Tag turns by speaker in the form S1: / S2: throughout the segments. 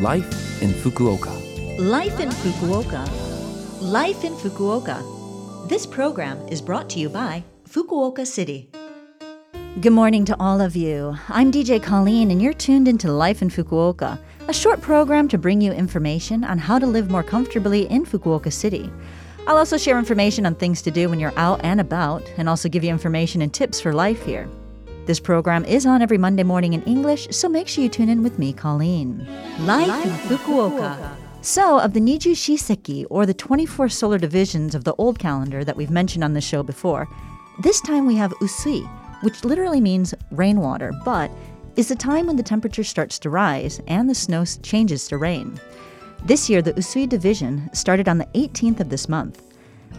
S1: Life in Fukuoka.
S2: Life in Fukuoka. Life in Fukuoka. This program is brought to you by Fukuoka City. Good morning to all of you. I'm DJ Colleen, and you're tuned into Life in Fukuoka, a short program to bring you information on how to live more comfortably in Fukuoka City. I'll also share information on things to do when you're out and about, and also give you information and tips for life here. This program is on every Monday morning in English, so make sure you tune in with me, Colleen. Life, in Fukuoka. So, of the Nijushi Sekki, or the 24 solar divisions of the old calendar that we've mentioned on the show before, this time we have Usui, which literally means rainwater, but is the time when the temperature starts to rise and the snow changes to rain. This year, the Usui division started on the 18th of this month.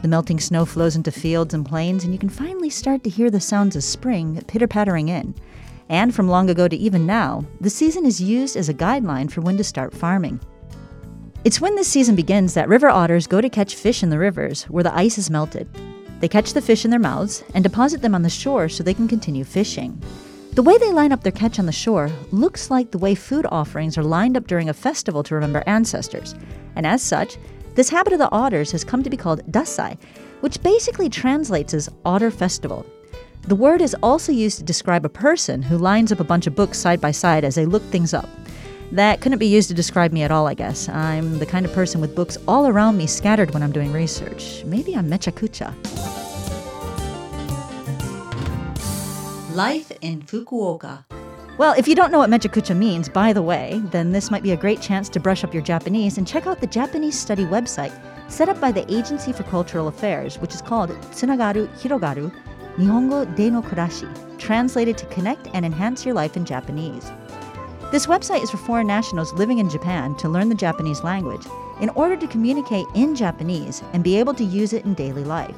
S2: The melting snow flows into fields and plains, and you can finally start to hear the sounds of spring pitter pattering in. And from long ago to even now, the season is used as a guideline for when to start farming. It's when this season begins that river otters go to catch fish in the rivers where the ice is melted. They catch the fish in their mouths and deposit them on the shore so they can continue fishing. The way they line up their catch on the shore looks like the way food offerings are lined up during a festival to remember ancestors. And as such, this habit of the otters has come to be called dassai, which basically translates as otter festival. The word is also used to describe a person who lines up a bunch of books side by side as they look things up. That couldn't be used to describe me at all, I guess. I'm the kind of person with books all around me scattered when I'm doing research. Maybe I'm mechakucha. Life in Fukuoka. Well, if you don't know what mechakucha means, by the way, then this might be a great chance to brush up your Japanese and check out the Japanese study website set up by the Agency for Cultural Affairs, which is called Tsunagaru Hirogaru Nihongo de no Kurashi, translated to connect and enhance your life in Japanese. This website is for foreign nationals living in Japan to learn the Japanese language in order to communicate in Japanese and be able to use it in daily life.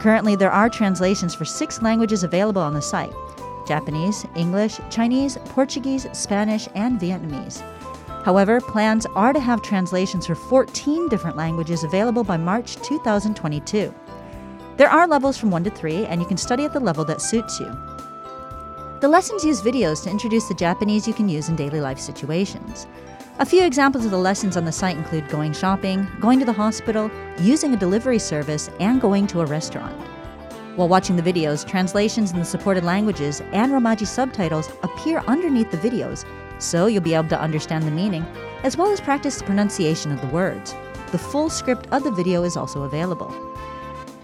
S2: Currently, there are translations for six languages available on the site Japanese, English, Chinese, Portuguese, Spanish, and Vietnamese. However, plans are to have translations for 14 different languages available by March 2022. There are levels from 1 to 3, and you can study at the level that suits you. The lessons use videos to introduce the Japanese you can use in daily life situations. A few examples of the lessons on the site include going shopping, going to the hospital, using a delivery service, and going to a restaurant. While watching the videos, translations in the supported languages and Romaji subtitles appear underneath the videos, so you'll be able to understand the meaning, as well as practice the pronunciation of the words. The full script of the video is also available.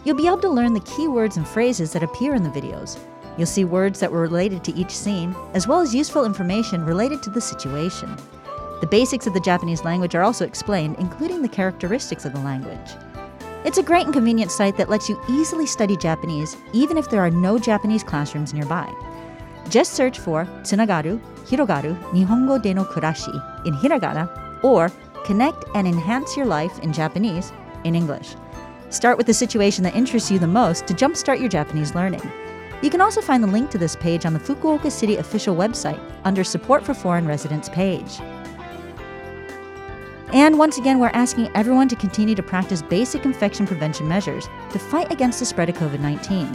S2: You'll be able to learn the key words and phrases that appear in the videos. You'll see words that were related to each scene, as well as useful information related to the situation. The basics of the Japanese language are also explained, including the characteristics of the language. It's a great and convenient site that lets you easily study Japanese even if there are no Japanese classrooms nearby. Just search for Tsunagaru Hirogaru Nihongo de no Kurashi in hiragana or Connect and Enhance Your Life in Japanese in English. Start with the situation that interests you the most to jumpstart your Japanese learning. You can also find the link to this page on the Fukuoka City official website under Support for Foreign Residents page. And once again, we're asking everyone to continue to practice basic infection prevention measures to fight against the spread of COVID 19.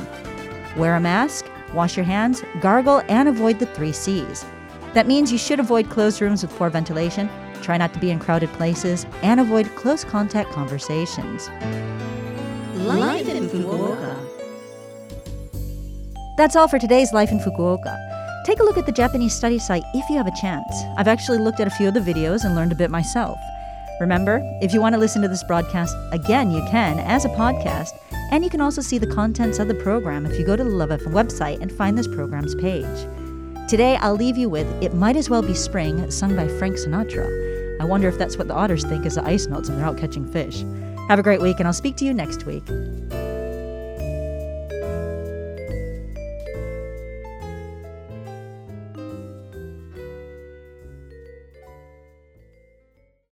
S2: Wear a mask, wash your hands, gargle, and avoid the three C's. That means you should avoid closed rooms with poor ventilation, try not to be in crowded places, and avoid close contact conversations. Life in Fukuoka. That's all for today's Life in Fukuoka. Take a look at the Japanese study site if you have a chance. I've actually looked at a few of the videos and learned a bit myself. Remember, if you want to listen to this broadcast again, you can as a podcast, and you can also see the contents of the program if you go to the Love FM website and find this program's page. Today, I'll leave you with It Might As Well Be Spring, sung by Frank Sinatra. I wonder if that's what the otters think as the ice melts and they're out catching fish. Have a great week, and I'll speak to you next week.